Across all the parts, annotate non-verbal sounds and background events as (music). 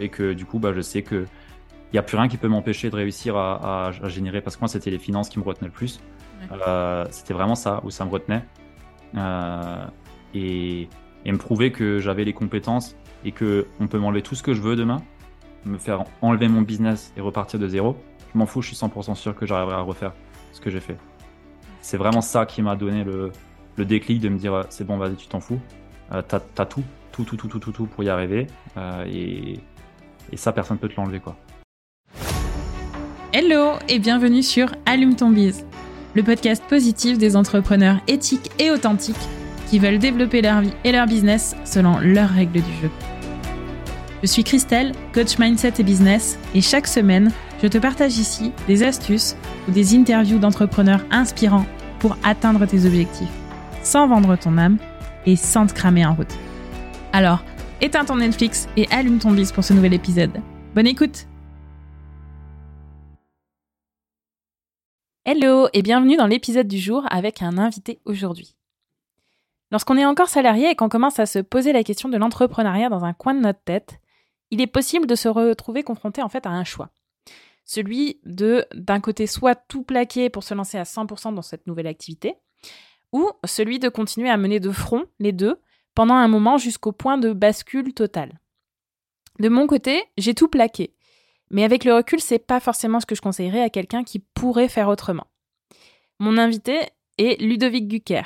et que du coup, bah, je sais que il n'y a plus rien qui peut m'empêcher de réussir à, générer, parce que moi, c'était les finances qui me retenaient le plus. Euh, c'était vraiment ça, où ça me retenait. Euh, et, me prouver que j'avais les compétences et que on peut m'enlever tout ce que je veux demain, me faire enlever mon business et repartir de zéro. Je m'en fous, je suis 100% sûr que j'arriverai à refaire ce que j'ai fait. C'est vraiment ça qui m'a donné le, déclic de me dire c'est bon, vas-y, tu t'en fous. Euh, t'as as tout, tout, tout, tout, tout, tout, tout pour y arriver. et, et ça, personne peut te l'enlever, quoi. Hello et bienvenue sur Allume ton bise, le podcast positif des entrepreneurs éthiques et authentiques qui veulent développer leur vie et leur business selon leurs règles du jeu. Je suis Christelle, coach mindset et business, et chaque semaine, je te partage ici des astuces ou des interviews d'entrepreneurs inspirants pour atteindre tes objectifs, sans vendre ton âme et sans te cramer en route. Alors, éteins ton Netflix et allume ton bise pour ce nouvel épisode. Bonne écoute Hello et bienvenue dans l'épisode du jour avec un invité aujourd'hui. Lorsqu'on est encore salarié et qu'on commence à se poser la question de l'entrepreneuriat dans un coin de notre tête, il est possible de se retrouver confronté en fait à un choix. Celui de d'un côté soit tout plaquer pour se lancer à 100% dans cette nouvelle activité, ou celui de continuer à mener de front les deux pendant un moment jusqu'au point de bascule totale. De mon côté, j'ai tout plaqué mais avec le recul, c'est pas forcément ce que je conseillerais à quelqu'un qui pourrait faire autrement. Mon invité est Ludovic Gucker.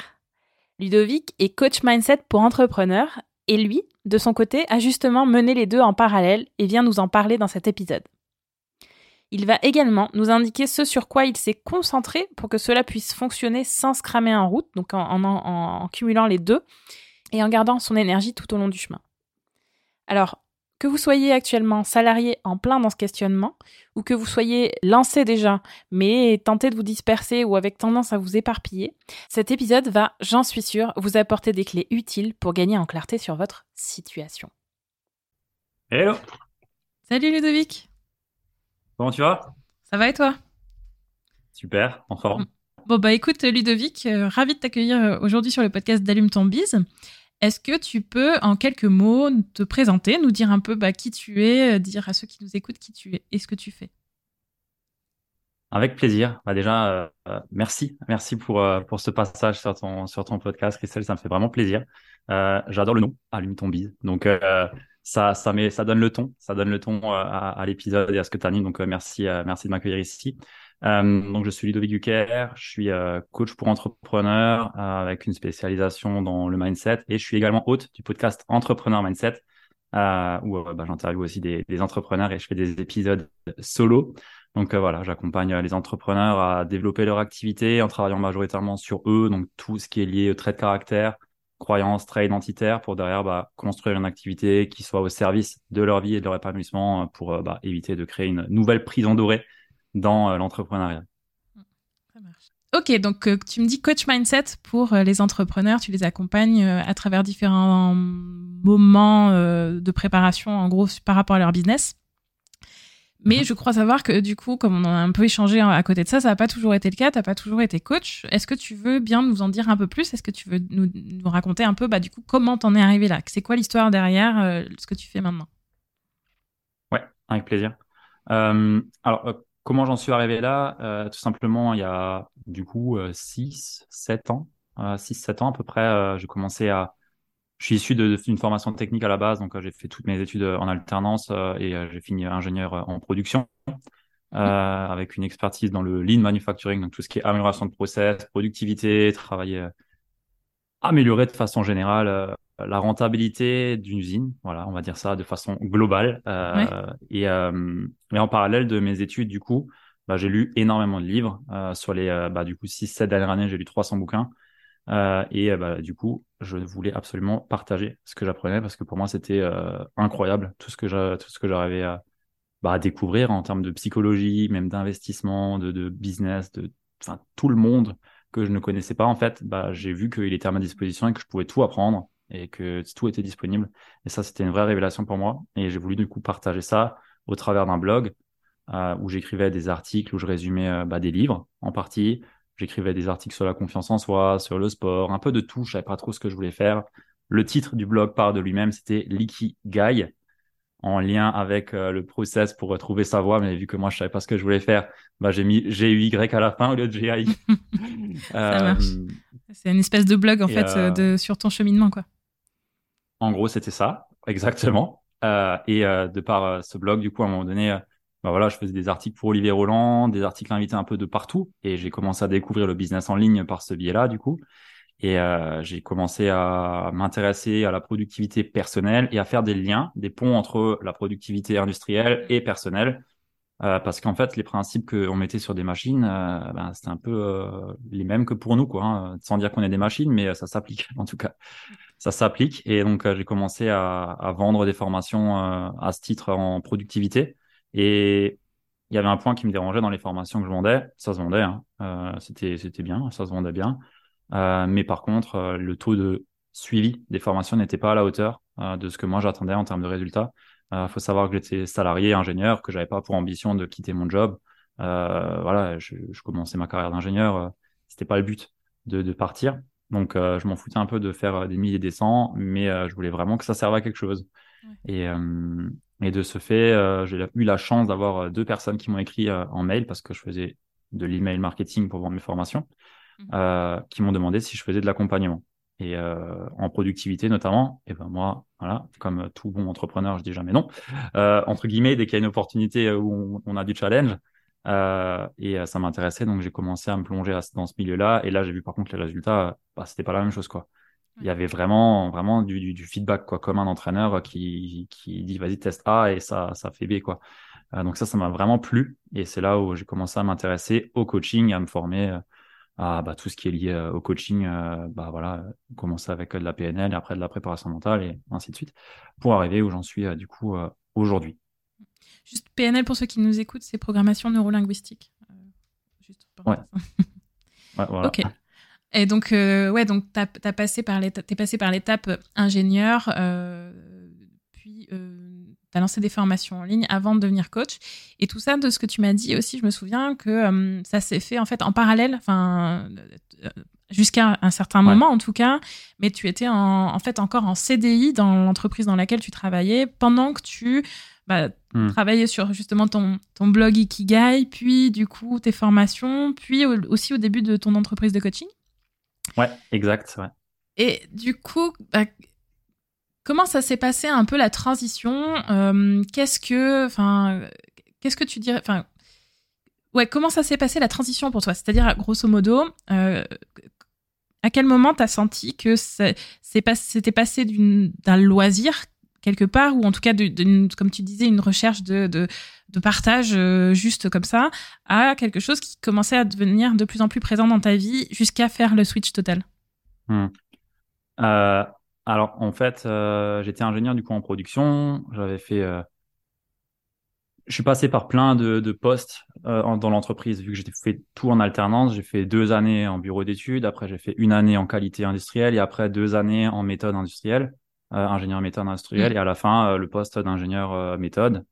Ludovic est coach mindset pour entrepreneurs et lui, de son côté, a justement mené les deux en parallèle et vient nous en parler dans cet épisode. Il va également nous indiquer ce sur quoi il s'est concentré pour que cela puisse fonctionner sans se cramer en route, donc en, en cumulant les deux et en gardant son énergie tout au long du chemin. Alors, que vous soyez actuellement salarié en plein dans ce questionnement, ou que vous soyez lancé déjà, mais tenté de vous disperser ou avec tendance à vous éparpiller, cet épisode va, j'en suis sûre, vous apporter des clés utiles pour gagner en clarté sur votre situation. Hello Salut Ludovic Comment tu vas? Ça va et toi? Super, en forme. Bon bah écoute Ludovic, euh, ravi de t'accueillir euh, aujourd'hui sur le podcast d'Allume ton bise. Est-ce que tu peux, en quelques mots, te présenter, nous dire un peu bah, qui tu es, euh, dire à ceux qui nous écoutent qui tu es et ce que tu fais? Avec plaisir. Bah déjà, euh, euh, merci, merci pour ce passage sur ton sur podcast, Christelle. Ça me fait vraiment plaisir. J'adore le nom, Allume ton bise. Donc ça ça met ça donne le ton, ça donne le ton à, à l'épisode et à ce que tu animes. Donc merci merci de m'accueillir ici. Euh, donc, je suis Ludovic Duquer, je suis euh, coach pour entrepreneurs euh, avec une spécialisation dans le mindset et je suis également hôte du podcast Entrepreneur Mindset où bah, j'interviewe aussi des, entrepreneurs et je fais des épisodes solo. Donc voilà, j'accompagne les entrepreneurs à développer leur activité en travaillant majoritairement sur eux, donc tout ce qui est lié au trait de caractère, croyances, traits identitaires pour derrière bah, construire une activité qui soit au service de leur vie et de leur épanouissement pour bah, éviter de créer une nouvelle prison dorée dans euh, l'entrepreneuriat. Ok, donc euh, tu me dis coach mindset pour euh, les entrepreneurs, tu les accompagnes à travers différents moments de préparation, en gros, par rapport à leur business. Mais mhm. je crois savoir que du coup, comme on en a un peu échangé à côté de ça, ça n'a pas toujours été le cas, tu n'as pas toujours été coach. Est-ce que tu veux bien nous en dire un peu plus? Est-ce que tu veux nous, raconter un peu, bah, du coup, comment t'en es arrivé là? C'est quoi l'histoire derrière ce que tu fais maintenant? Ouais, avec plaisir. alors, Comment j'en suis arrivé là? Euh, Tout simplement, il y a du coup 6, euh, 7 ans, 6-7 euh, ans à peu près, j'ai commencé à... Je suis issu d'une formation technique à la base, donc j'ai fait toutes mes études en alternance et j'ai fini ingénieur en production avec une expertise dans le lean manufacturing, donc tout ce qui est amélioration de process, productivité, travailler, améliorer de façon générale la rentabilité d'une usine, voilà, on va dire ça de façon globale. Euh, et, euh, en parallèle de mes études, du coup, bah, j'ai lu énormément de livres. Euh, sur les euh, bah, du coup 6-7 dernières années, j'ai lu 300 bouquins. Euh, et bah, du coup, je voulais absolument partager ce que j'apprenais parce que pour moi, c'était incroyable tout ce que j'arrivais à, bah, à découvrir en termes de psychologie, même d'investissement, de, de business, de tout le monde que je ne connaissais pas en fait. Bah, j'ai vu qu'il était à ma disposition et que je pouvais tout apprendre et que tout était disponible. Et ça, c'était une vraie révélation pour moi. Et j'ai voulu du coup partager ça au travers d'un blog euh, où j'écrivais des articles, où je résumais euh, bah, des livres en partie. J'écrivais des articles sur la confiance en soi, sur le sport, un peu de tout. Je savais pas trop ce que je voulais faire. Le titre du blog parle de lui-même, c'était Guy en lien avec le process pour retrouver sa voie. Mais vu que moi, je savais pas ce que je voulais faire, bah, j'ai mis GUY à la fin au lieu de GAI. (laughs) C'est une espèce de blog, en fait, de, sur ton cheminement, quoi. En gros, c'était ça, exactement. et de par ce blog, du coup, à un moment donné, bah voilà, je faisais des articles pour Olivier Roland, des articles invités un peu de partout, et j'ai commencé à découvrir le business en ligne par ce biais-là, du coup. Et euh, j'ai commencé à m'intéresser à la productivité personnelle et à faire des liens, des ponts entre la productivité industrielle et personnelle. Euh, parce qu'en fait, les principes qu'on mettait sur des machines, euh, ben, c'était un peu euh, les mêmes que pour nous, quoi. Hein, sans dire qu'on est des machines, mais ça s'applique (laughs) en tout cas. Ça s'applique. Et donc, j'ai commencé à, à, vendre des formations à ce titre en productivité. Et il y avait un point qui me dérangeait dans les formations que je vendais. Ça se vendait, hein. euh, c'était c'était bien, ça se vendait bien. Euh, mais par contre, euh, le taux de suivi des formations n'était pas à la hauteur euh, de ce que moi j'attendais en termes de résultats. Il euh, faut savoir que j'étais salarié, ingénieur, que j'avais pas pour ambition de quitter mon job. voilà, je, je, commençais ma carrière d'ingénieur. c'était pas le but de, de partir. Donc, je m'en foutais un peu de faire des milliers et des cents, mais je voulais vraiment que ça serve à quelque chose. Ouais. Et, et de ce fait, euh, j'ai eu la chance d'avoir euh, deux personnes qui m'ont écrit euh, en mail parce que je faisais de l'email marketing pour vendre mes formations, mmh. qui m'ont demandé si je faisais de l'accompagnement et en productivité notamment. Et ben moi, voilà, comme tout bon entrepreneur, je dis jamais non. entre guillemets, dès qu'il y a une opportunité où on, a du challenge, et ça m'intéressait, donc j'ai commencé à me plonger dans ce milieu-là. Et là, j'ai vu par contre les résultats, bah, c'était pas la même chose quoi. Il y avait vraiment vraiment du, du, feedback quoi comme un entraîneur qui, qui dit vas-y teste A et ça ça fait B quoi. Euh, donc ça ça m'a vraiment plu. Et c'est là où j'ai commencé à m'intéresser au coaching à me former euh, à bah, tout ce qui est lié euh, au coaching bah voilà commencer avec de la PNL et après de la préparation mentale et ainsi de suite pour arriver où j'en suis du coup aujourd'hui juste PNL pour ceux qui nous écoutent c'est programmation neurolinguistique juste ouais. (laughs) ouais voilà. ok et donc, euh, ouais, donc t'as as passé par t'es passé par l'étape ingénieur, euh, puis euh, t'as lancé des formations en ligne avant de devenir coach. Et tout ça, de ce que tu m'as dit aussi, je me souviens que euh, ça s'est fait en fait en parallèle, enfin euh, jusqu'à un certain moment en tout cas. Mais tu étais en, en fait encore en CDI dans l'entreprise dans laquelle tu travaillais pendant que tu bah, hmm. travaillais sur justement ton, ton blog Ikigai, puis du coup tes formations, puis aussi au début de ton entreprise de coaching. Ouais, exact. Ouais. Et du coup, bah, comment ça s'est passé un peu la transition euh, Qu'est-ce que, enfin, qu'est-ce que tu dirais, enfin, ouais, comment ça s'est passé la transition pour toi? C'est-à-dire, grosso modo, euh, à quel moment tu as senti que c'était passé d'un loisir quelque part, ou en tout cas, comme tu disais, une recherche de, de, partage euh, juste comme ça, à quelque chose qui commençait à devenir de plus en plus présent dans ta vie jusqu'à faire le switch total hmm. euh, Alors, en fait, euh, j'étais ingénieur du coup en production. J'avais fait. Je suis passé par plein de postes dans l'entreprise, vu que j'ai fait tout en alternance. J'ai fait deux années en bureau d'études, après j'ai fait une année en qualité industrielle et après deux années en méthode industrielle. Euh, ingénieur méthode industrielle, mm. et à la fin, euh, le poste d'ingénieur euh, méthode.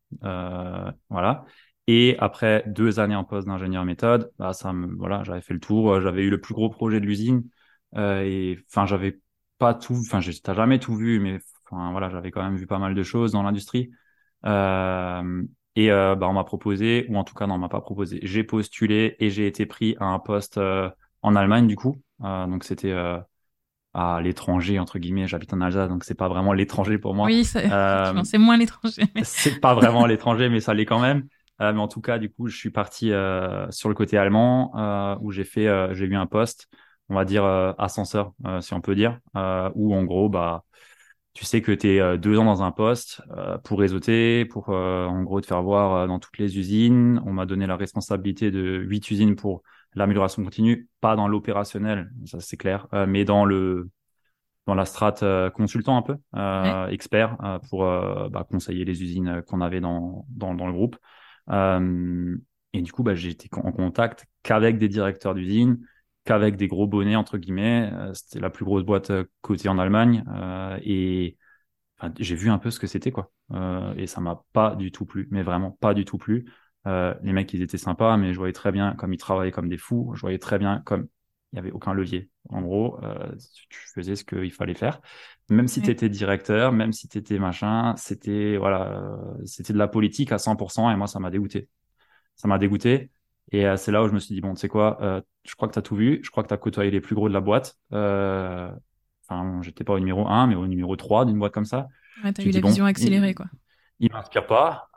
voilà. Et après deux années en poste d'ingénieur méthode, bah, ça me, voilà, j'avais fait le tour. J'avais eu le plus gros projet de l'usine. et enfin, j'avais pas tout, enfin, t'as jamais tout vu, mais enfin, voilà, j'avais quand même vu pas mal de choses dans l'industrie. Euh, et euh, bah, on m'a proposé, ou en tout cas, non, on m'a pas proposé. J'ai postulé et j'ai été pris à un poste en Allemagne, du coup. donc, c'était à l'étranger entre guillemets j'habite en Alsace donc c'est pas vraiment l'étranger pour moi. Oui c'est euh, moins l'étranger (laughs) c'est pas vraiment (laughs) l'étranger mais ça l'est quand même. Euh, mais en tout cas du coup je suis parti euh, sur le côté allemand où j'ai fait j'ai eu un poste on va dire ascenseur si on peut dire où en gros bah tu sais que tu es deux ans dans un poste pour réseauter pour en gros te faire voir dans toutes les usines. On m'a donné la responsabilité de huit usines pour l'amélioration continue, pas dans l'opérationnel, ça c'est clair, euh, mais dans le dans la strate euh, consultant un peu, euh, expert pour bah, conseiller les usines qu'on avait dans, dans, dans le groupe. et du coup, bah, j'ai été en contact qu'avec des directeurs d'usine, qu'avec des gros bonnets entre guillemets. C'était la plus grosse boîte cotée en Allemagne et j'ai vu un peu ce que c'était quoi. et ça m'a pas du tout plu, mais vraiment pas du tout plu. Euh, les mecs, ils étaient sympas, mais je voyais très bien comme ils travaillaient comme des fous. Je voyais très bien comme il n'y avait aucun levier. En gros, tu faisais ce qu'il fallait faire. Même si tu étais directeur, même si tu étais machin, c'était voilà, c'était de la politique à 100% et moi, ça m'a dégoûté. Ça m'a dégoûté. Et c'est là où je me suis dit, bon, tu sais quoi, je crois que tu as tout vu, je crois que tu as côtoyé les plus gros de la boîte. Enfin, j'étais pas au numéro 1, mais au numéro 3 d'une boîte comme ça. Ouais, tu as eu la vision accélérée, quoi. Il m'inspire pas,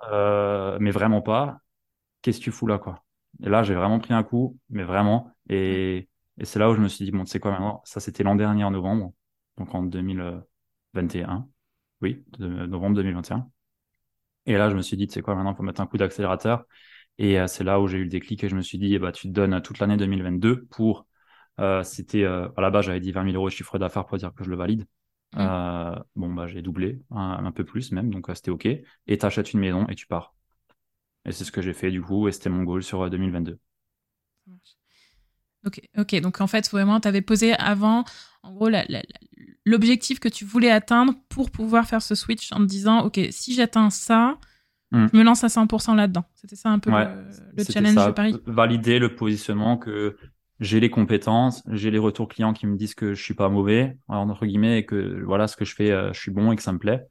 mais vraiment pas. Qu'est-ce que tu fous là, quoi Et là, j'ai vraiment pris un coup, mais vraiment. Et et c'est là où je me suis dit, bon, tu sais quoi maintenant Ça, c'était l'an dernier en novembre, donc en 2021. Oui, novembre 2021. Et là, je me suis dit, tu sais quoi maintenant, il faut mettre un coup d'accélérateur. Et euh, c'est là où j'ai eu le déclic et je me suis dit, eh bah, tu te donnes toute l'année 2022 pour. Euh, c'était euh, à la base, j'avais dit 20 000 euros de chiffre d'affaires pour dire que je le valide. Mmh. bon, bah, j'ai doublé, un, peu plus même, donc c'était OK. Et tu achètes une maison et tu pars. Et c'est ce que j'ai fait du coup, et c'était mon goal sur 2022. Ok, ok. Donc en fait, vraiment, tu avais posé avant, en gros, l'objectif que tu voulais atteindre pour pouvoir faire ce switch en te disant, ok, si j'atteins ça, hmm. je me lance à 100% là-dedans. C'était ça un peu le, challenge de Paris? Valider le positionnement que j'ai les compétences, j'ai les retours clients qui me disent que je suis pas mauvais, entre guillemets, et que voilà, ce que je fais, euh, je suis bon et que ça me plaît.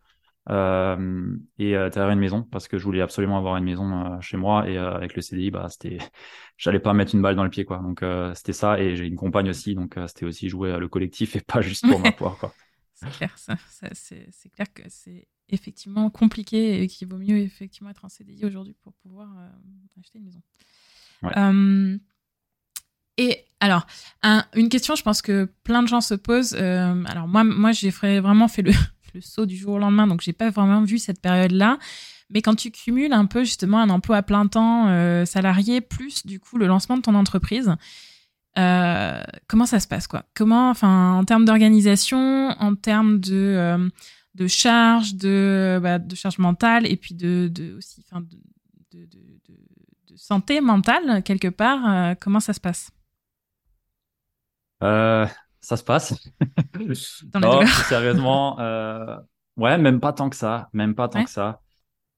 Euh, et euh, une maison parce que je voulais absolument avoir une maison euh, chez moi et euh, avec le CDI bah c'était (laughs) j'allais pas mettre une balle dans le pied quoi donc euh, c'était ça et j'ai une compagne aussi donc c'était aussi jouer le collectif et pas juste pour ma poire quoi (laughs) c'est clair ça, c'est clair que c'est effectivement compliqué et qu'il vaut mieux effectivement être en CDI aujourd'hui pour pouvoir acheter une maison ouais. Et alors, une question, je pense que plein de gens se posent. Euh, alors moi, moi, j'ai vraiment fait le, le saut du jour au lendemain, donc j'ai pas vraiment vu cette période-là. Mais quand tu cumules un peu justement un emploi à plein temps euh, salarié plus du coup le lancement de ton entreprise, euh, comment ça se passe quoi? Comment, enfin, en termes d'organisation, en termes de euh, de charge, de bah, de charge mentale et puis de, de aussi, enfin, de, de, de, santé mentale quelque part, comment ça se passe? Ça se passe. non, (laughs) sérieusement, euh, ouais, même pas tant que ça, même pas tant que ça.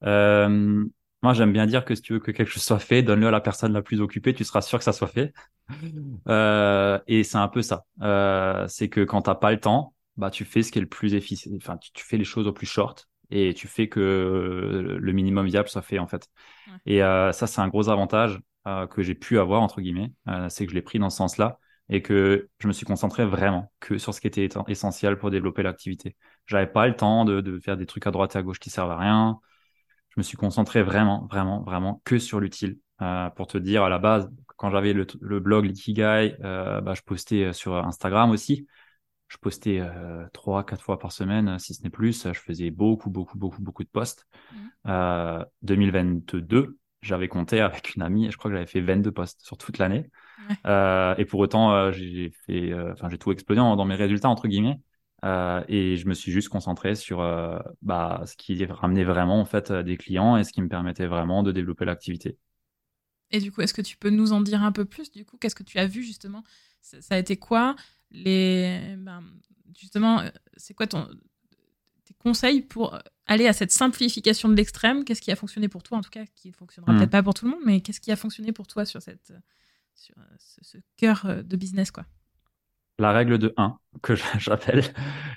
Euh, moi, j'aime bien dire que si tu veux que quelque chose soit fait, donne-le à la personne la plus occupée, tu seras sûr que ça soit fait. Euh, et c'est un peu ça. Euh, c'est que quand t'as pas le temps, bah tu fais ce qui est le plus efficace. Enfin, tu, fais les choses au plus short et tu fais que le minimum viable soit fait en fait. Et euh, ça, c'est un gros avantage euh, que j'ai pu avoir entre guillemets. c'est que je l'ai pris dans ce sens-là et que je me suis concentré vraiment que sur ce qui était essentiel pour développer l'activité. J'avais pas le temps de, de, faire des trucs à droite et à gauche qui servent à rien. Je me suis concentré vraiment, vraiment, vraiment que sur l'utile. Euh, pour te dire, à la base, quand j'avais le, le, blog Likigai, euh, bah, je postais sur Instagram aussi. Je postais euh, trois, quatre fois par semaine, si ce n'est plus. Je faisais beaucoup, beaucoup, beaucoup, beaucoup de posts. 2022, mmh. J'avais compté avec une amie, je crois que j'avais fait 22 posts sur toute l'année. Euh, et pour autant, euh, j'ai fait, euh, j'ai tout explosé dans mes résultats entre guillemets. et je me suis juste concentré sur bah, ce qui ramenait vraiment en fait des clients et ce qui me permettait vraiment de développer l'activité. Et du coup, est-ce que tu peux nous en dire un peu plus Du coup, qu'est-ce que tu as vu justement? Ça, a été quoi? Les ben, justement C'est quoi ton tes conseils pour aller à cette simplification de l'extrême? Qu'est-ce qui a fonctionné pour toi en tout cas Qui ne fonctionnera hmm. peut-être pas pour tout le monde, mais qu'est-ce qui a fonctionné pour toi sur cette sur euh, ce, cœur euh, de business quoi? La règle de 1 que (laughs) j'appelle,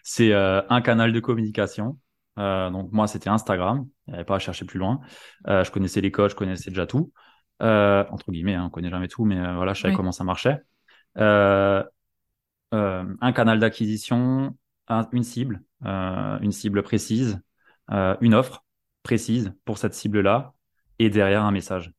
c'est euh, un canal de communication. donc moi, c'était Instagram. Il n'y avait pas à chercher plus loin. je connaissais les codes, je connaissais déjà tout. entre guillemets, hein, on connaît jamais tout, mais voilà, je savais comment ça marchait. un canal d'acquisition, une cible, une cible précise, une offre précise pour cette cible-là, et derrière un message.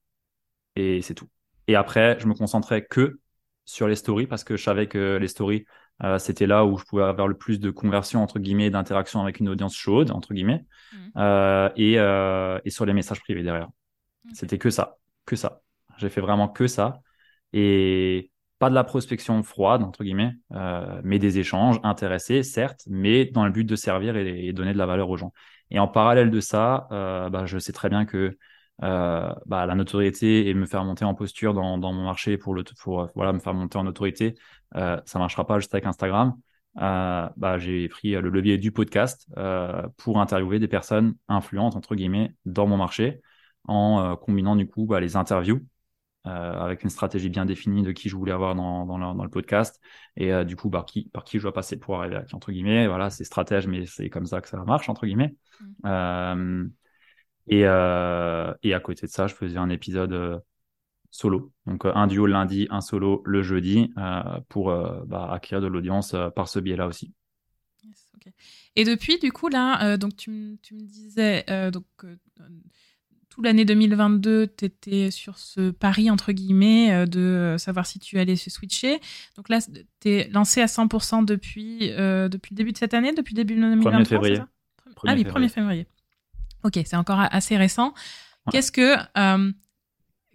Et c'est tout. Et après, je me concentrais que sur les stories parce que je savais que les stories, euh, c'était là où je pouvais avoir le plus de conversion, entre guillemets, d'interaction avec une audience chaude, entre guillemets, mmh. euh, et, euh, et, sur les messages privés derrière. C'était que ça, que ça. J'ai fait vraiment que ça. Et pas de la prospection froide, entre guillemets, euh, mais des échanges intéressés, certes, mais dans le but de servir et, donner de la valeur aux gens. Et en parallèle de ça, euh, bah, je sais très bien que euh, bah, la notoriété et me faire monter en posture dans, mon marché pour, le, pour voilà, me faire monter en autorité, ça marchera pas juste avec Instagram. Bah, j'ai pris le levier du podcast pour interviewer des personnes influentes entre guillemets dans mon marché en combinant du coup les interviews avec une stratégie bien définie de qui je voulais avoir dans, dans, le, podcast et du coup par qui, par qui je dois passer pour arriver à qui, entre guillemets. Voilà, c'est stratège, mais c'est comme ça que ça marche, entre guillemets. Mmh. et, et à côté de ça, je faisais un épisode solo. Donc un duo le lundi, un solo le jeudi pour bah, acquérir de l'audience par ce biais-là aussi. Et depuis, du coup, là, donc tu, me disais, donc l'année 2022, tu étais sur ce pari, entre guillemets, euh, de euh, savoir si tu allais se switcher. Donc là, tu es lancé à 100% depuis, euh, depuis le début de cette année, depuis le début de 2023 1er février. ah oui, 1er février. Ok, c'est encore assez récent. Qu'est-ce que...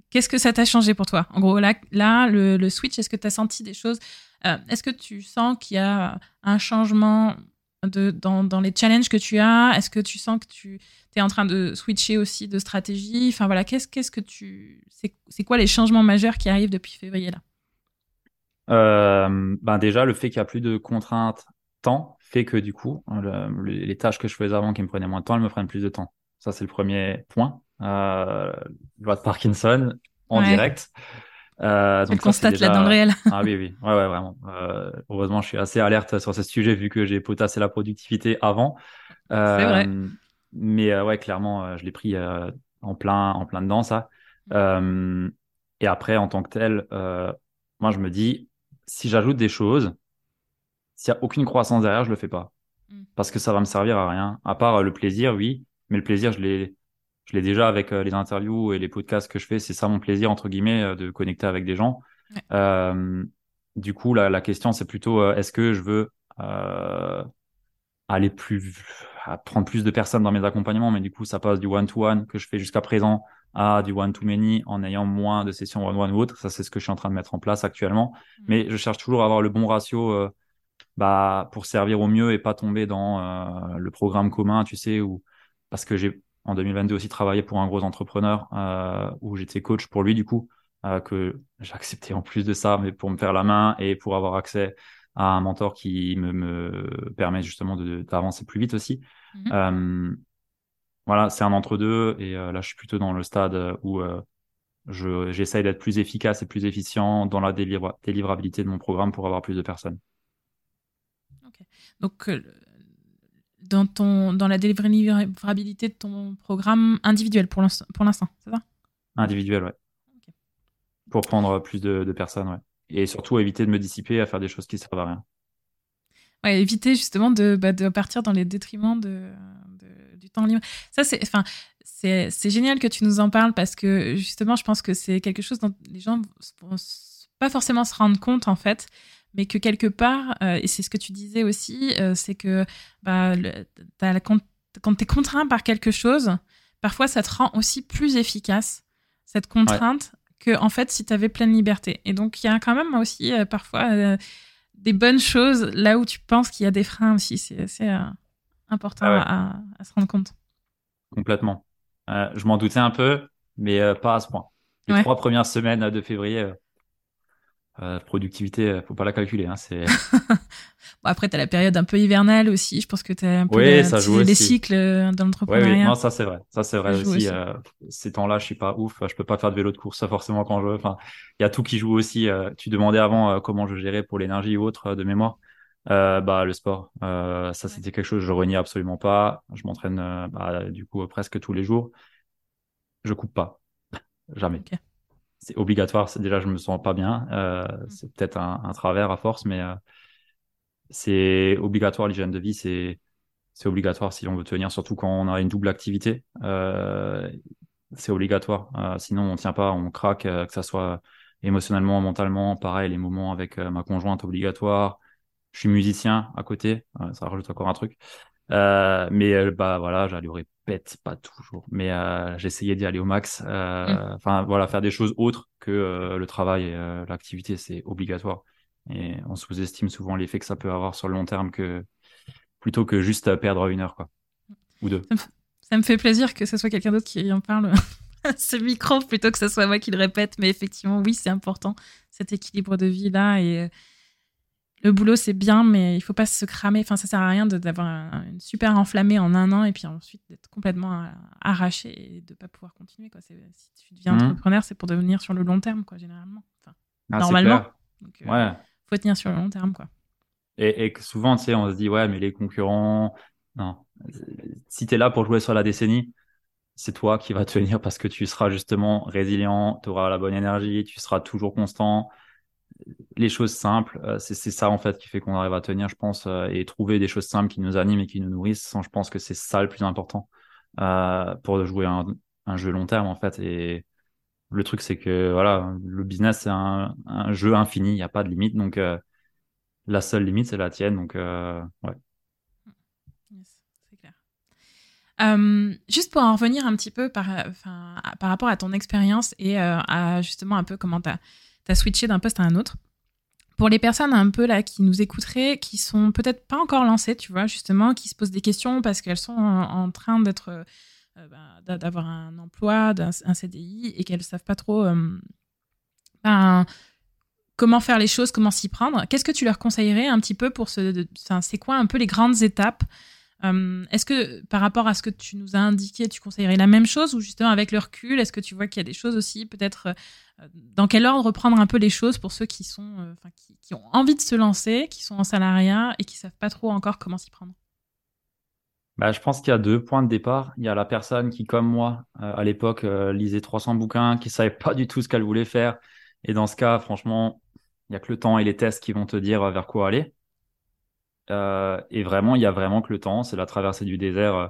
Qu'est-ce que ça t'a changé pour toi? En gros, là, là le, switch, est-ce que tu as senti des choses Est-ce que tu sens qu'il y a un changement de, dans, dans, les challenges que tu as? Est-ce que tu sens que tu es en train de switcher aussi de stratégie? Enfin voilà, qu'est-ce qu'est-ce que tu. C'est quoi les changements majeurs qui arrivent depuis février là euh, ben Déjà, le fait qu'il n'y a plus de contraintes temps fait que du coup, les tâches que je faisais avant qui me prenaient moins de temps, elles me prennent plus de temps. Ça, c'est le premier point. Euh, loi de Parkinson en direct. Euh, donc constate là dans le réel. (laughs) ah oui, oui, ouais, ouais vraiment. Euh, heureusement, je suis assez alerte sur ce sujet vu que j'ai potassé la productivité avant. Euh, c'est vrai. Mais euh, ouais, clairement, euh, je l'ai pris en plein, en plein dedans ça. Mm. et après, en tant que tel, moi, je me dis, si j'ajoute des choses, s'il n'y a aucune croissance derrière, je le fais pas, mm. parce que ça va me servir à rien. À part le plaisir, oui, mais le plaisir, je l'ai je l'ai déjà avec euh, les interviews et les podcasts que je fais. C'est ça mon plaisir, entre guillemets, euh, de connecter avec des gens. Euh, du coup, la, la question, c'est plutôt est-ce que je veux aller plus, prendre plus de personnes dans mes accompagnements, mais du coup, ça passe du one-to-one que je fais jusqu'à présent à du one-to-many en ayant moins de sessions one-one ou autre. Ça, c'est ce que je suis en train de mettre en place actuellement. Mm. Mais je cherche toujours à avoir le bon ratio bah, pour servir au mieux et pas tomber dans le programme commun, tu sais, ou parce que j'ai en 2022 aussi travaillé pour un gros entrepreneur euh, où j'étais coach pour lui du coup euh, que j'ai accepté en plus de ça mais pour me faire la main et pour avoir accès à un mentor qui me, me permet justement d'avancer plus vite aussi. Mhm. euh, voilà c'est un entre deux et là je suis plutôt dans le stade où j'essaye d'être plus efficace et plus efficient dans la délivrabilité de mon programme pour avoir plus de personnes. Donc dans, ton, dans la délivrabilité de ton programme individuel pour l'instant, c'est ça? Individuel, ouais. Pour prendre plus de, personnes, ouais. Et surtout éviter de me dissiper à faire des choses qui ne servent à rien. Ouais, éviter justement de, bah, de partir dans les détriments de, du temps libre. Ça, c'est, enfin, c'est, génial que tu nous en parles parce que justement, je pense que c'est quelque chose dont les gens ne vont pas forcément se rendre compte en fait mais que quelque part, euh, et c'est ce que tu disais aussi, euh, c'est que bah, quand, tu es contraint par quelque chose, parfois ça te rend aussi plus efficace, cette contrainte, que en fait si tu avais pleine liberté. Et donc il y a quand même aussi euh, parfois des bonnes choses là où tu penses qu'il y a des freins aussi. C'est assez important ah à, se rendre compte. Complètement. je m'en doutais un peu, mais pas à ce point. Les trois premières semaines de février, euh, productivité, euh, faut pas la calculer. Hein, c'est... (laughs) bon, après, tu as la période un peu hivernale aussi. Je pense que tu as un peu oui, ça joue les cycles euh, dans l'entrepreneuriat. Oui, non, ça c'est vrai. Ça c'est vrai aussi. ces temps-là, je suis pas ouf. Je peux pas faire de vélo de course forcément quand je veux. Enfin, il y a tout qui joue aussi. tu demandais avant comment je gérais pour l'énergie ou autre de mémoire. bah le sport, ça c'était quelque chose que je renie absolument pas. Je m'entraîne bah, du coup presque tous les jours. Je coupe pas, jamais c'est obligatoire. Déjà, je me sens pas bien. Euh, mm. c'est peut-être un, travers à force, mais euh, c'est obligatoire. L'hygiène de vie, c'est c'est obligatoire si on veut tenir, surtout quand on a une double activité. Euh, c'est obligatoire. sinon, on tient pas, on craque, que ça soit émotionnellement, mentalement. Pareil, les moments avec ma conjointe, obligatoire. Je suis musicien à côté, ça rajoute encore un truc. Mais bah voilà, j'allais pète pas toujours, mais euh, j'essayais d'y aller au max. Euh, mm. Enfin, voilà, faire des choses autres que euh, le travail et euh, l'activité, c'est obligatoire. Et on sous-estime souvent l'effet que ça peut avoir sur le long terme que plutôt que juste perdre une heure, quoi, ou deux. Ça me, fait plaisir que ce soit quelqu'un d'autre qui en parle (laughs) ce micro plutôt que ce soit moi qui le répète. Mais effectivement, oui, c'est important cet équilibre de vie là et le boulot c'est bien, mais il faut pas se cramer. Enfin, ça sert à rien d'avoir une super enflammée en un an et puis ensuite d'être complètement arraché et de pas pouvoir continuer. Quoi. Si tu deviens mhm. entrepreneur, c'est pour devenir sur le long terme, quoi, généralement. Enfin, ah, normalement. Donc, euh, ouais. faut tenir sur le long terme, quoi. Et, et souvent, tu sais, on se dit, ouais, mais les concurrents, non. Si tu es là pour jouer sur la décennie, c'est toi qui vas tenir parce que tu seras justement résilient, tu auras la bonne énergie, tu seras toujours constant. Les choses simples, euh, c'est ça en fait qui fait qu'on arrive à tenir, je pense, euh, et trouver des choses simples qui nous animent et qui nous nourrissent. Je pense que c'est ça le plus important euh, pour jouer un, un, jeu long terme en fait. Et le truc, c'est que voilà, le business c'est un, jeu infini, il n'y a pas de limite. Donc la seule limite, c'est la tienne. Donc ouais. Euh, juste pour en revenir un petit peu par, par rapport à ton expérience et à justement un peu comment tu as, switché d'un poste à un autre. Pour les personnes un peu là qui nous écouteraient, qui sont peut-être pas encore lancées, tu vois, justement, qui se posent des questions parce qu'elles sont en, train d'être, euh, bah, d'avoir un emploi, un, CDI et qu'elles savent pas trop ben, comment faire les choses, comment s'y prendre. Qu'est-ce que tu leur conseillerais un petit peu pour ce, c'est quoi un peu les grandes étapes euh, est-ce que par rapport à ce que tu nous as indiqué, tu conseillerais la même chose ou justement avec le recul, est-ce que tu vois qu'il y a des choses aussi, peut-être euh, dans quel ordre prendre un peu les choses pour ceux qui sont, euh, qui, ont envie de se lancer, qui sont en salariat et qui savent pas trop encore comment s'y prendre? Bah, je pense qu'il y a deux points de départ. Il y a la personne qui, comme moi, à l'époque, lisait 300 bouquins, qui savait pas du tout ce qu'elle voulait faire. Et dans ce cas, franchement, il y a que le temps et les tests qui vont te dire vers quoi aller. Euh, et vraiment, il y a vraiment que le temps, c'est la traversée du désert, euh,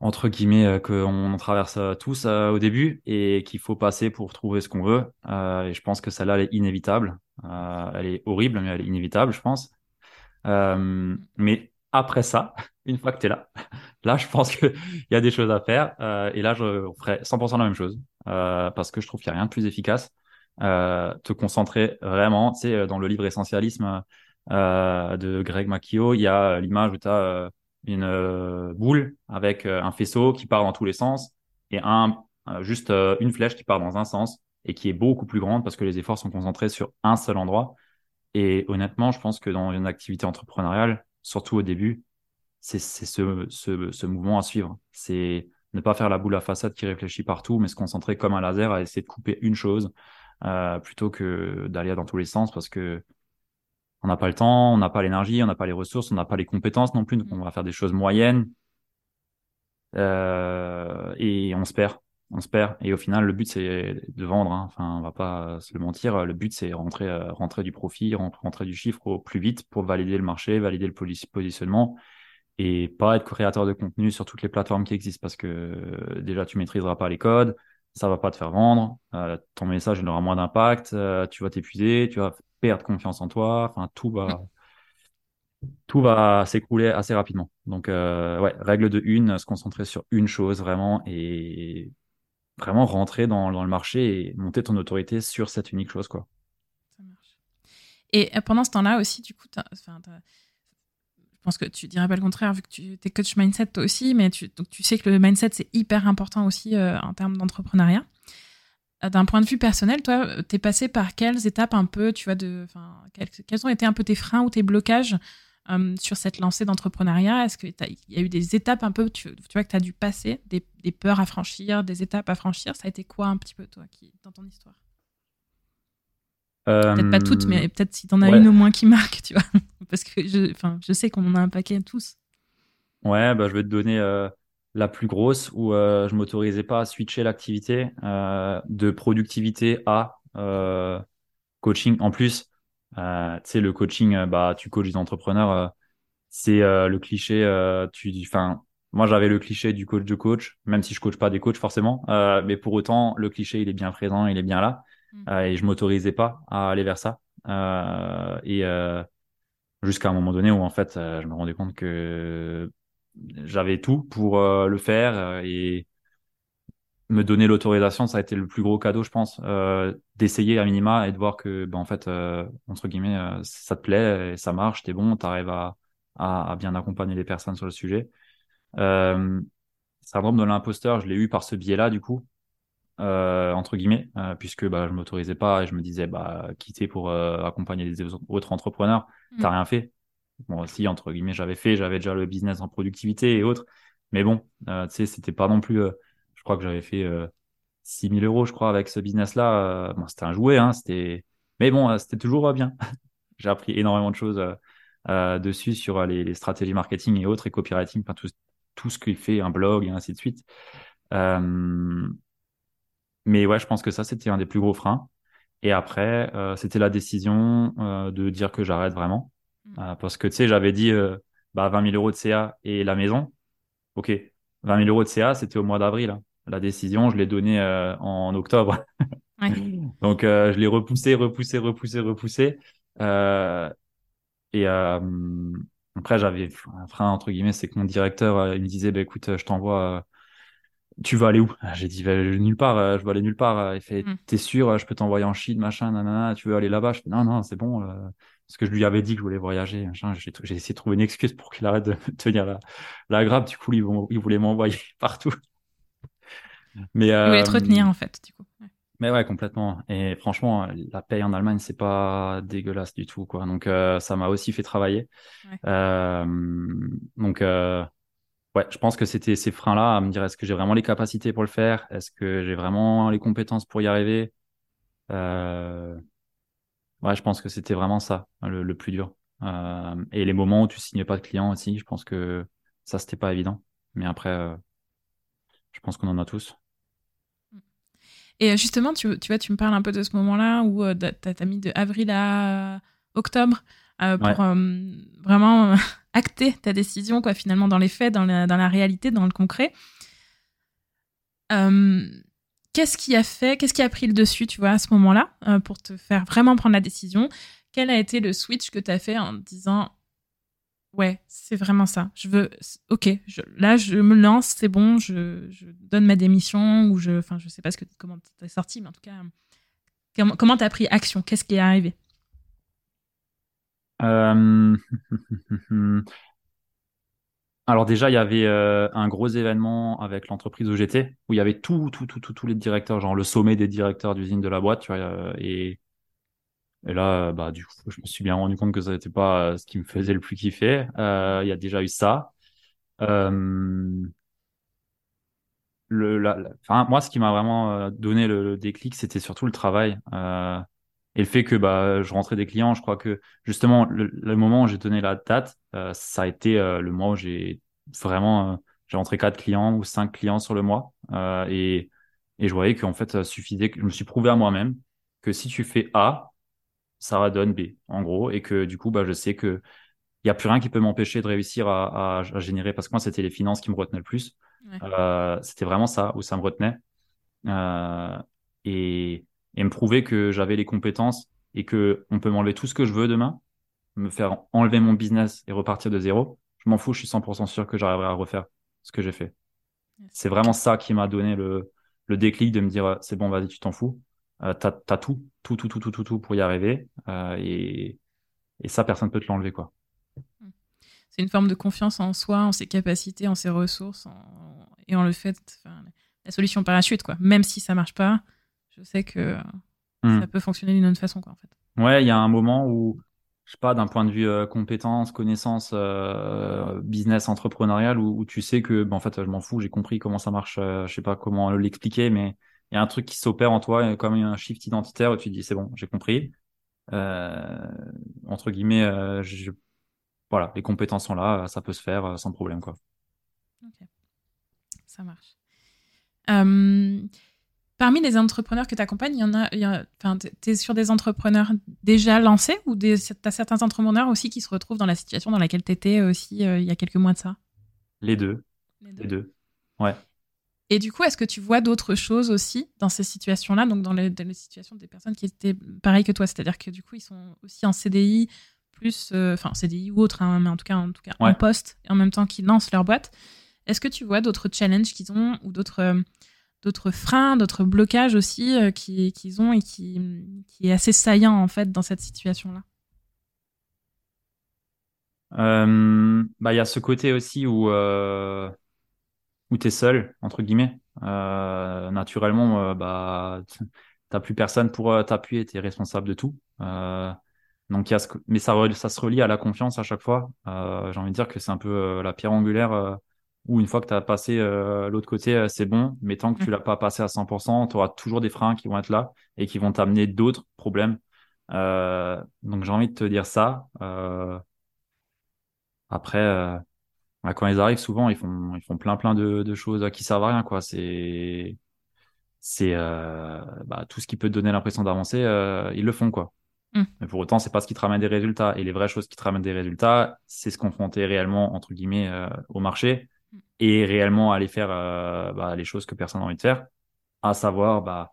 entre guillemets, euh, qu'on traverse tous au début et qu'il faut passer pour trouver ce qu'on veut. et je pense que celle-là, elle est inévitable. elle est horrible, mais elle est inévitable, je pense. mais après ça, (laughs) une fois que tu es là, là, je pense qu'il (laughs) y a des choses à faire. et là, je ferai 100% la même chose parce que je trouve qu'il n'y a rien de plus efficace. te concentrer vraiment, tu sais, dans le livre Essentialisme, euh, de Greg Macchio, il y a l'image où tu as euh, une euh, boule avec un faisceau qui part dans tous les sens et un, juste une flèche qui part dans un sens et qui est beaucoup plus grande parce que les efforts sont concentrés sur un seul endroit. Et honnêtement, je pense que dans une activité entrepreneuriale, surtout au début, c'est ce, ce, mouvement à suivre. C'est ne pas faire la boule à façade qui réfléchit partout, mais se concentrer comme un laser à essayer de couper une chose euh, plutôt que d'aller dans tous les sens parce que on n'a pas le temps, on n'a pas l'énergie, on n'a pas les ressources, on n'a pas les compétences non plus, donc on va faire des choses moyennes euh, et on se perd, on se perd. Et au final, le but c'est de vendre. Hein. Enfin, on va pas se le mentir. Le but c'est rentrer, euh, rentrer du profit, rentrer du chiffre au plus vite pour valider le marché, valider le positionnement et pas être créateur de contenu sur toutes les plateformes qui existent parce que euh, déjà tu maîtriseras pas les codes, ça va pas te faire vendre, ton message il aura moins d'impact, tu vas t'épuiser, tu vas perdre confiance en toi. Enfin, tout va, tout va s'écrouler assez rapidement. Donc, euh, ouais, règle de une, se concentrer sur une chose vraiment et vraiment rentrer dans, dans, le marché et monter ton autorité sur cette unique chose, quoi. Ça marche. Et euh, pendant ce temps-là aussi, du coup, je pense que tu dirais pas le contraire vu que tu es coach mindset toi aussi, mais tu, donc tu sais que le mindset c'est hyper important aussi euh, en termes d'entrepreneuriat. Euh, d'un point de vue personnel, toi, t'es passé par quelles étapes un peu, tu vois, de, quels, quels ont été un peu tes freins ou tes blocages euh, sur cette lancée d'entrepreneuriat? Est-ce qu'il y a eu des étapes un peu, tu, vois, que tu as dû passer, des, peurs à franchir, des étapes à franchir? Ça a été quoi un petit peu, toi, qui, dans ton histoire? Peut-être pas toutes, mais peut-être si t'en as une au moins qui marque, tu vois. (laughs) Parce que je, je sais qu'on en a un paquet tous. Ouais, bah, je vais te donner euh, la plus grosse où euh, je m'autorisais pas à switcher l'activité euh, de productivité à euh, coaching. En plus, tu sais, le coaching, bah, tu coaches des entrepreneurs, c'est le cliché. tu, enfin, moi, j'avais le cliché du coach de coach, même si je coach pas des coachs forcément, mais pour autant, le cliché, il est bien présent, il est bien là, mmh. et je m'autorisais pas à aller vers ça. et jusqu'à un moment donné où en fait, je me rendais compte que j'avais tout pour euh, le faire euh, et me donner l'autorisation, ça a été le plus gros cadeau, je pense, euh, d'essayer à minima et de voir que, ben, en fait, entre guillemets, ça te plaît, et ça marche, t'es bon, t'arrives à, à, à, bien accompagner les personnes sur le sujet. Euh, syndrome de l'imposteur, je l'ai eu par ce biais-là, du coup. entre guillemets, puisque bah, je m'autorisais pas et je me disais bah quitter pour accompagner des autres entrepreneurs, t'as mm. rien fait. Bon, si entre guillemets j'avais fait, j'avais déjà le business en productivité et autres, mais bon, tu sais, c'était pas non plus. je crois que j'avais fait 6000 euros, je crois, avec ce business-là. bon, c'était un jouet, hein, c'était. Mais bon, c'était toujours bien. (laughs) J'ai appris énormément de choses euh, dessus sur les, stratégies marketing et autres et copywriting, enfin, tout, tout ce qu'il fait un blog et ainsi de suite. Euh, mais ouais, je pense que ça, c'était un des plus gros freins. Et après, euh, c'était la décision euh, de dire que j'arrête vraiment. Mm. Euh, parce que, tu sais, j'avais dit bah, 20 000 euros de CA et la maison. OK, 20 000 euros de CA, c'était au mois d'avril. Hein. La décision, je l'ai donnée en octobre. (laughs) Ouais. Donc, je l'ai repoussé, repoussé, repoussé, repoussé. Et euh, après, j'avais un frein, entre guillemets, c'est que mon directeur, euh, il me disait, bah, écoute, je t'envoie, euh, tu vas aller où? J'ai dit, bah, nulle part, je veux aller nulle part. Il fait, mm. t'es sûr, je peux t'envoyer en Chine, machin, nanana, tu veux aller là-bas? Je fais, non, non, c'est bon. Parce que je lui avais dit que je voulais voyager. J'ai essayé de trouver une excuse pour qu'il arrête de (laughs) tenir la, la grappe. Du coup, il, il voulait m'envoyer (laughs) partout. Mais, il voulait te retenir, en fait, du coup. Mais ouais, complètement. Et franchement, la paye en Allemagne, c'est pas dégueulasse du tout, quoi. Donc, euh, ça m'a aussi fait travailler. Euh, donc, euh, ouais, je pense que c'était ces freins-là à me dire est-ce que j'ai vraiment les capacités pour le faire? Est-ce que j'ai vraiment les compétences pour y arriver? Euh, Ouais, je pense que c'était vraiment ça, le, plus dur. Euh, et les moments où tu signais pas de clients aussi, je pense que ça, c'était pas évident. Mais après, je pense qu'on en a tous. Et euh, justement, tu, tu vois, tu me parles un peu de ce moment-là où euh, tu as, mis de avril à octobre euh, pour vraiment acter ta décision, quoi, finalement, dans les faits, dans la, dans la réalité, dans le concret. Qu'est-ce qui a fait, qu'est-ce qui a pris le dessus, tu vois, à ce moment-là, pour te faire vraiment prendre la décision? Quel a été le switch que tu as fait en disant Ouais, c'est vraiment ça. Je veux, ok, là je me lance, c'est bon, je, donne ma démission ou je, enfin je sais pas ce que comment t'es sorti, mais en tout cas, comment comment t'as pris action? Qu'est-ce qui est arrivé? Euh, (laughs) Alors déjà, il y avait euh, un gros événement avec l'entreprise où j'étais, où il y avait tout, tout, tout, tous les directeurs, genre le sommet des directeurs d'usine de la boîte, tu euh, et là, bah, du coup, je me suis bien rendu compte que ça n'était pas euh, ce qui me faisait le plus kiffer. Euh, il y a déjà eu ça. Euh, le, la, moi, ce qui m'a vraiment donné le, déclic, c'était surtout le travail. Euh, et le fait que bah, je rentrais des clients, je crois que justement, le, le moment où j'ai donné la date, euh, ça a été le mois où j'ai vraiment, j'ai rentré quatre clients ou cinq clients sur le mois. et, et je voyais qu'en fait, ça suffisait, que je me suis prouvé à moi-même que si tu fais A, ça donne B, en gros, et que du coup, bah, je sais que il n'y a plus rien qui peut m'empêcher de réussir à, à, générer, parce que moi, c'était les finances qui me retenaient le plus. Euh, c'était vraiment ça où ça me retenait. Euh, et, et me prouver que j'avais les compétences et que on peut m'enlever tout ce que je veux demain, me faire enlever mon business et repartir de zéro. Je m'en fous, je suis 100% sûr que j'arriverai à refaire ce que j'ai fait. C'est vraiment ça qui m'a donné le, le déclic de me dire c'est bon, vas-y, tu t'en fous. Euh, t'as as tout, tout, tout, tout, tout, tout, tout pour y arriver. Euh, et, et ça, personne ne peut te l'enlever, quoi. C'est une forme de confiance en soi, en ses capacités, en ses ressources, et en le fait, la solution parachute, quoi. Même si ça marche pas, je sais que hmm. ça peut fonctionner d'une autre façon, quoi, en fait. Ouais, il y a un moment où, je sais pas, d'un point de vue euh, compétence, connaissance, euh, business, entrepreneurial, où, où, tu sais que, ben, en fait, je m'en fous, j'ai compris comment ça marche, euh, je sais pas comment l'expliquer, mais il y a un truc qui s'opère en toi, comme un shift identitaire où tu te dis c'est bon, j'ai compris. Euh, entre guillemets, euh, je, voilà, les compétences sont là, ça peut se faire euh, sans problème. Quoi. Ok, ça marche. Euh, parmi les entrepreneurs que tu accompagnes, il y en a, tu es sur des entrepreneurs déjà lancés ou tu as certains entrepreneurs aussi qui se retrouvent dans la situation dans laquelle tu étais aussi il y a quelques mois de ça? Les deux. Les deux. Les deux. Ouais. Et du coup, est-ce que tu vois d'autres choses aussi dans ces situations-là, donc dans les, situations des personnes qui étaient pareilles que toi, c'est-à-dire que du coup, ils sont aussi en CDI, plus, euh, enfin CDI ou autre, hein, mais en tout cas, en, tout cas en poste, et en même temps qu'ils lancent leur boîte. Est-ce que tu vois d'autres challenges qu'ils ont ou d'autres euh, d'autres freins, d'autres blocages aussi euh, qu'ils ont et qui, est assez saillant en fait dans cette situation-là bah, il y a ce côté aussi où où tu es seul, entre guillemets. Euh, naturellement, euh, bah, t'as plus personne pour euh, t'appuyer, tu es responsable de tout. Euh, donc, y a ce, mais ça, ça se relie à la confiance à chaque fois. Euh, J'ai envie de dire que c'est un peu euh, la pierre angulaire euh, où une fois que tu as passé l'autre côté, c'est bon. Mais tant que tu l'as pas passé à 100%, tu auras toujours des freins qui vont être là et qui vont t'amener d'autres problèmes. donc, j'ai envie de te dire ça. après, bah, quand ils arrivent, souvent, ils font, ils font plein, plein de, de choses qui servent à rien, quoi. C'est, c'est, euh, bah, tout ce qui peut te donner l'impression d'avancer, euh, ils le font, quoi. Mm. Mais pour autant, c'est pas ce qui te ramène des résultats. Et les vraies choses qui te ramènent des résultats, c'est se confronter réellement, entre guillemets, euh, au marché mm. Et réellement aller faire euh, bah, les choses que personne n'a envie de faire, à savoir bah,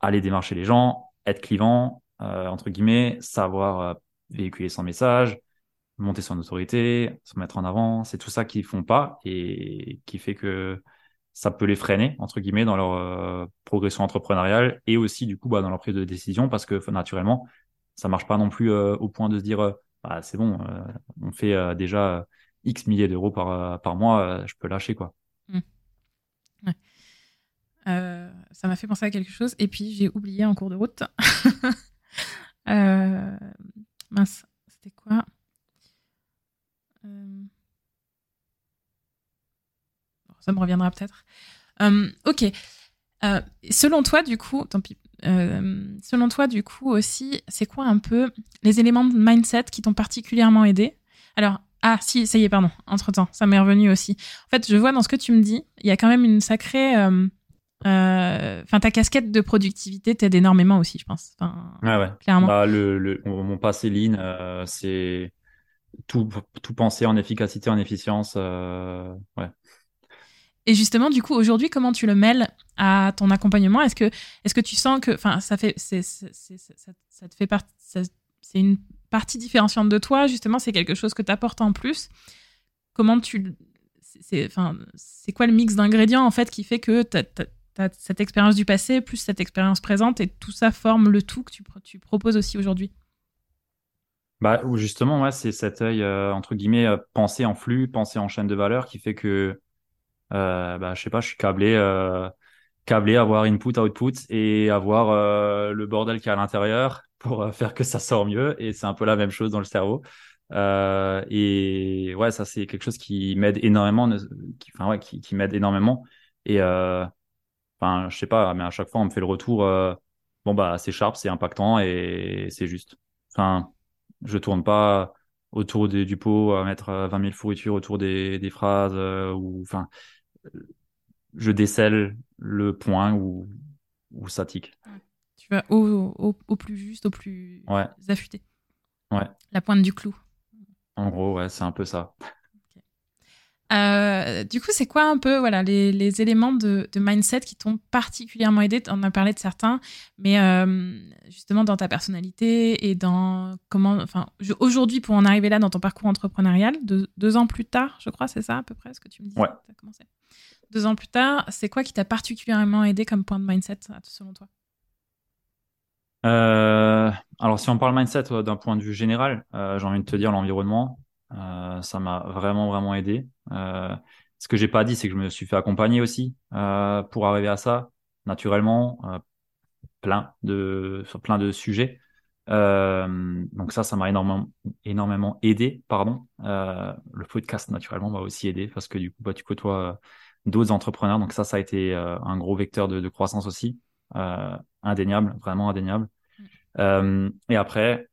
aller démarcher les gens, être clivant, euh, entre guillemets, savoir véhiculer son message, monter son autorité, se mettre en avant. C'est tout ça qu'ils font pas et qui fait que ça peut les freiner entre guillemets dans leur euh, progression entrepreneuriale et aussi du coup bah, dans leur prise de décision parce que naturellement ça marche pas non plus euh, au point de se dire euh, c'est bon on fait déjà x milliers d'euros par par mois je peux lâcher quoi. Mmh. ça m'a fait penser à quelque chose et puis j'ai oublié en cours de route. (laughs) mince, c'était quoi? Euh, ça me reviendra peut-être. Euh, ok. Euh, selon toi, du coup, tant pis. selon toi, du coup, aussi, c'est quoi un peu les éléments de mindset qui t'ont particulièrement aidé? Alors, ah, si, ça y est, pardon. Entre-temps, ça m'est revenu aussi. En fait, je vois dans ce que tu me dis, il y a quand même une sacrée... Enfin, ta casquette de productivité t'aide énormément aussi, je pense. Enfin, ouais, ouais. Clairement. Bah, le, mon passé lean, c'est tout, tout penser en efficacité, en efficience. Euh, ouais. Et justement, du coup, aujourd'hui, comment tu le mêles à ton accompagnement? Est-ce que, est que tu sens que, enfin, ça fait, c'est, ça, ça, te fait partie, c'est une partie différenciante de toi. Justement, c'est quelque chose que tu apportes en plus. Comment tu, c'est, quoi le mix d'ingrédients en fait qui fait que tu as, cette expérience du passé plus cette expérience présente et tout ça forme le tout que tu, proposes aussi aujourd'hui? Bah, justement, ouais, c'est cet œil, euh, entre guillemets, euh, en flux, pensé en chaîne de valeur qui fait que, euh, bah, je sais pas, je suis câblé, euh, câblé, avoir input, output et avoir le bordel qui est à l'intérieur pour faire que ça sort mieux. Et c'est un peu la même chose dans le cerveau. et ouais, ça, c'est quelque chose qui m'aide énormément, enfin, ouais, qui, m'aide énormément. Et, enfin, je sais pas, mais à chaque fois, on me fait le retour, bon, bah, c'est sharp, c'est impactant et c'est juste. Enfin, je tourne pas autour du pot à mettre 20 euh, 000 fourritures autour des, phrases euh, ou enfin je décèle le point où, où ça tique. Tu vas au, au, au, plus juste, au plus ouais. affûté. Ouais. La pointe du clou. En gros, ouais, c'est un peu ça. Euh, du coup, c'est quoi un peu voilà, les, les éléments de, de, mindset qui t'ont particulièrement aidé? On a parlé de certains, mais euh, justement dans ta personnalité et dans comment. Enfin, aujourd'hui, pour en arriver là dans ton parcours entrepreneurial, deux, deux ans plus tard, je crois, c'est ça à peu près ce que tu me disais ouais. commencé. Deux ans plus tard, c'est quoi qui t'a particulièrement aidé comme point de mindset selon toi? Alors, si on parle mindset d'un point de vue général, j'ai envie de te dire l'environnement. Euh, ça m'a vraiment, vraiment aidé. Euh, ce que j'ai pas dit, c'est que je me suis fait accompagner aussi euh, pour arriver à ça, naturellement, plein de, sur plein de sujets. donc ça, ça m'a énormément, énormément aidé. Pardon. le podcast, naturellement, m'a aussi aidé parce que du coup, bah, tu côtoies d'autres entrepreneurs. Donc ça, ça a été un gros vecteur de, de croissance aussi. Indéniable, vraiment indéniable. Mm. et après,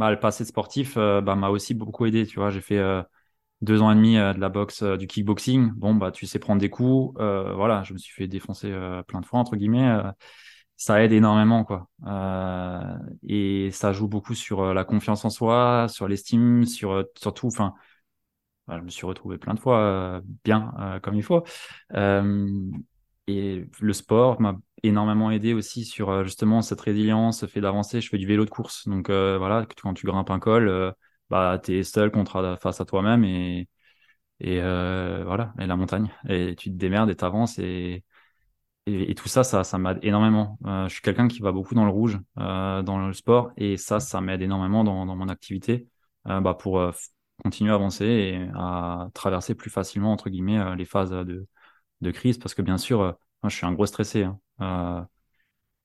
bah, le passé sportif euh, bah, m'a aussi beaucoup aidé. Tu vois, j'ai fait euh, deux ans et demi euh, de la boxe, du kickboxing. Bon, bah, tu sais prendre des coups. voilà, je me suis fait défoncer plein de fois, entre guillemets. ça aide énormément, quoi. et ça joue beaucoup sur la confiance en soi, sur l'estime, sur surtout, enfin, bah, je me suis retrouvé plein de fois bien comme il faut. et le sport m'a énormément aidé aussi sur euh, justement cette résilience, fait d'avancer. Je fais du vélo de course, donc euh, voilà, quand tu grimpes un col, euh, bah seul contre face à toi-même et voilà, et la montagne, et tu te démerdes et t'avances et, et, tout ça, ça, m'aide énormément. je suis quelqu'un qui va beaucoup dans le rouge dans le sport et ça, ça m'aide énormément dans, mon activité bah, pour continuer à avancer et à traverser plus facilement entre guillemets les phases de de crise parce que bien sûr, je suis un gros stressé. Hein.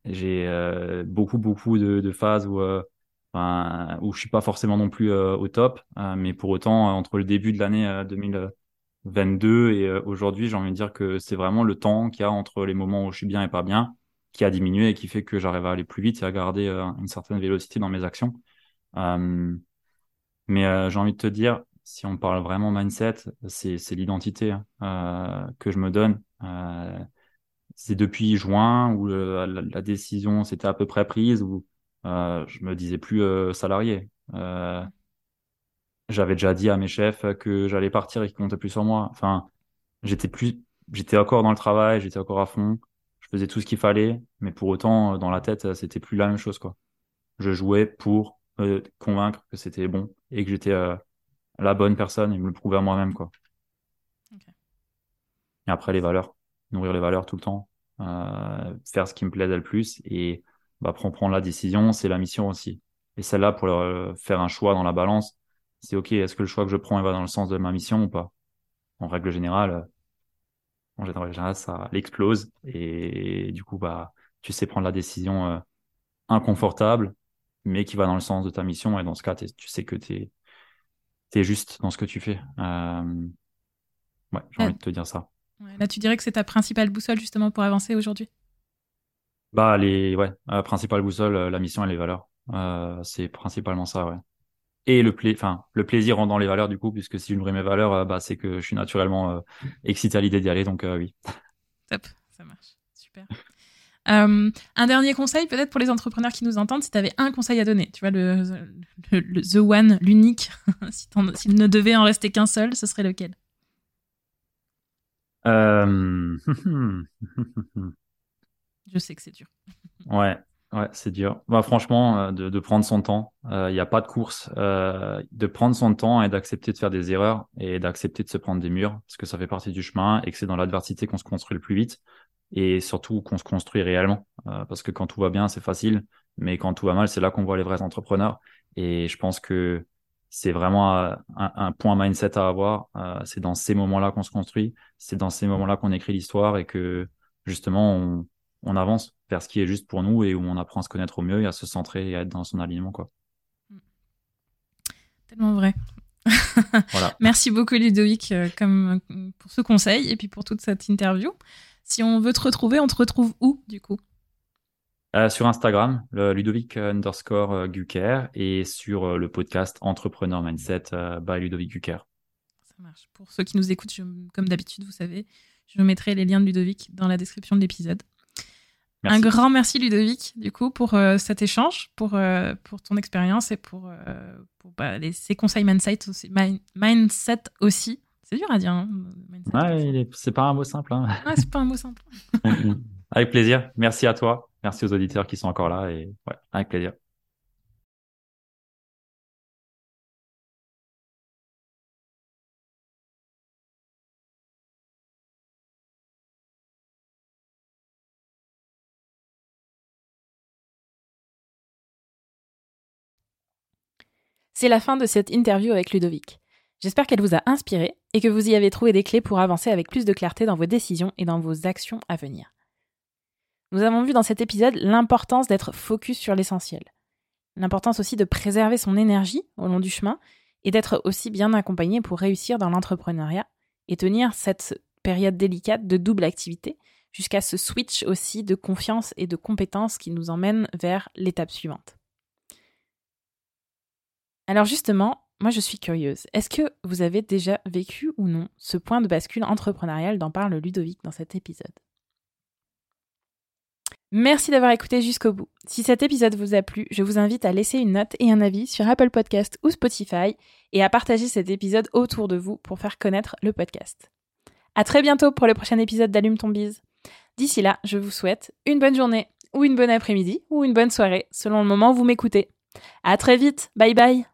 J'ai beaucoup, beaucoup de, phases où Enfin, où je suis pas forcément non plus au top, mais pour autant, entre le début de l'année 2022 et aujourd'hui, j'ai envie de dire que c'est vraiment le temps qu'il y a entre les moments où je suis bien et pas bien qui a diminué et qui fait que j'arrive à aller plus vite et à garder une certaine vélocité dans mes actions. mais j'ai envie de te dire, si on parle vraiment mindset, c'est l'identité que je me donne. C'est depuis juin où la, la, décision s'était à peu près prise, où euh, je me disais plus euh, salarié. Euh, j'avais déjà dit à mes chefs que j'allais partir et qu'ils comptaient plus sur moi. Enfin, j'étais plus, j'étais encore dans le travail, j'étais encore à fond. Je faisais tout ce qu'il fallait, mais pour autant, dans la tête, c'était plus la même chose, quoi. Je jouais pour convaincre que c'était bon et que j'étais la bonne personne et me le prouver à moi-même, quoi. Et après, les valeurs, nourrir les valeurs tout le temps, faire ce qui me plaisait le plus et bah, prendre la décision, c'est la mission aussi. Et celle-là, pour faire un choix dans la balance, c'est OK, est-ce que le choix que je prends va dans le sens de ma mission ou pas? En règle générale, en général, ça explose et du coup, bah, tu sais prendre la décision euh, inconfortable, mais qui va dans le sens de ta mission. Et dans ce cas, tu sais que tu es, juste dans ce que tu fais. Euh... Ouais, j'ai envie de te dire ça. Là, tu dirais que c'est ta principale boussole justement pour avancer aujourd'hui? Bah, les, ouais, euh, principale boussole, euh, la mission et les valeurs. Euh, c'est principalement ça, ouais. Et le, pla enfin, le plaisir en dans les valeurs, du coup, puisque si je nourris mes valeurs, euh, bah, c'est que je suis naturellement excité à l'idée d'y aller, donc oui. (laughs) Top, ça marche. Super. un dernier conseil, peut-être pour les entrepreneurs qui nous entendent, si tu avais un conseil à donner, tu vois, le, le, The One, l'unique, (laughs) s'il ne devait en rester qu'un seul, ce serait lequel? Euh... (laughs) Je sais que c'est dur. ouais, ouais, c'est dur. Bah, franchement, euh, de, de prendre son temps. Il euh, n'y a pas de course. Euh, de prendre son temps et d'accepter de faire des erreurs et d'accepter de se prendre des murs parce que ça fait partie du chemin et que c'est dans l'adversité qu'on se construit le plus vite et surtout qu'on se construit réellement. parce que quand tout va bien, c'est facile, mais quand tout va mal, c'est là qu'on voit les vrais entrepreneurs. Et je pense que c'est vraiment un, un, point mindset à avoir. c'est dans ces moments-là qu'on se construit, c'est dans ces moments-là qu'on écrit l'histoire et que justement on, on avance vers ce qui est juste pour nous et où on apprend à se connaître au mieux et à se centrer et à être dans son alignement. Quoi. Tellement vrai. (laughs) Merci beaucoup Ludovic euh, comme, pour ce conseil et puis pour toute cette interview. Si on veut te retrouver, on te retrouve où du coup? Euh, Sur Instagram, le Ludovic underscore euh, Gucker et sur le podcast Entrepreneur Mindset by Ludovic Gucker. Ça marche. Pour ceux qui nous écoutent, comme d'habitude, vous savez, je mettrai les liens de Ludovic dans la description de l'épisode. Un grand merci Ludovic, du coup, pour euh, cet échange, pour, euh, pour ton expérience et pour, euh, pour bah, les, ces conseils mindset aussi. mindset aussi. C'est dur à dire. Hein, ouais, c'est pas un mot simple. Hein. Ouais, c'est pas un mot simple. (laughs) avec plaisir. Merci à toi. Merci aux auditeurs qui sont encore là. Et ouais, avec plaisir. C'est la fin de cette interview avec Ludovic. J'espère qu'elle vous a inspiré et que vous y avez trouvé des clés pour avancer avec plus de clarté dans vos décisions et dans vos actions à venir. Nous avons vu dans cet épisode l'importance d'être focus sur l'essentiel. L'importance aussi de préserver son énergie au long du chemin et d'être aussi bien accompagné pour réussir dans l'entrepreneuriat et tenir cette période délicate de double activité jusqu'à ce switch aussi de confiance et de compétences qui nous emmène vers l'étape suivante. Alors justement, moi je suis curieuse. Est-ce que vous avez déjà vécu ou non ce point de bascule entrepreneurial dont parle Ludovic dans cet épisode? Merci d'avoir écouté jusqu'au bout. Si cet épisode vous a plu, je vous invite à laisser une note et un avis sur Apple Podcast ou Spotify et à partager cet épisode autour de vous pour faire connaître le podcast. À très bientôt pour le prochain épisode d'Allume ton bise. D'ici là, je vous souhaite une bonne journée ou une bonne après-midi ou une bonne soirée selon le moment où vous m'écoutez. À très vite. Bye bye.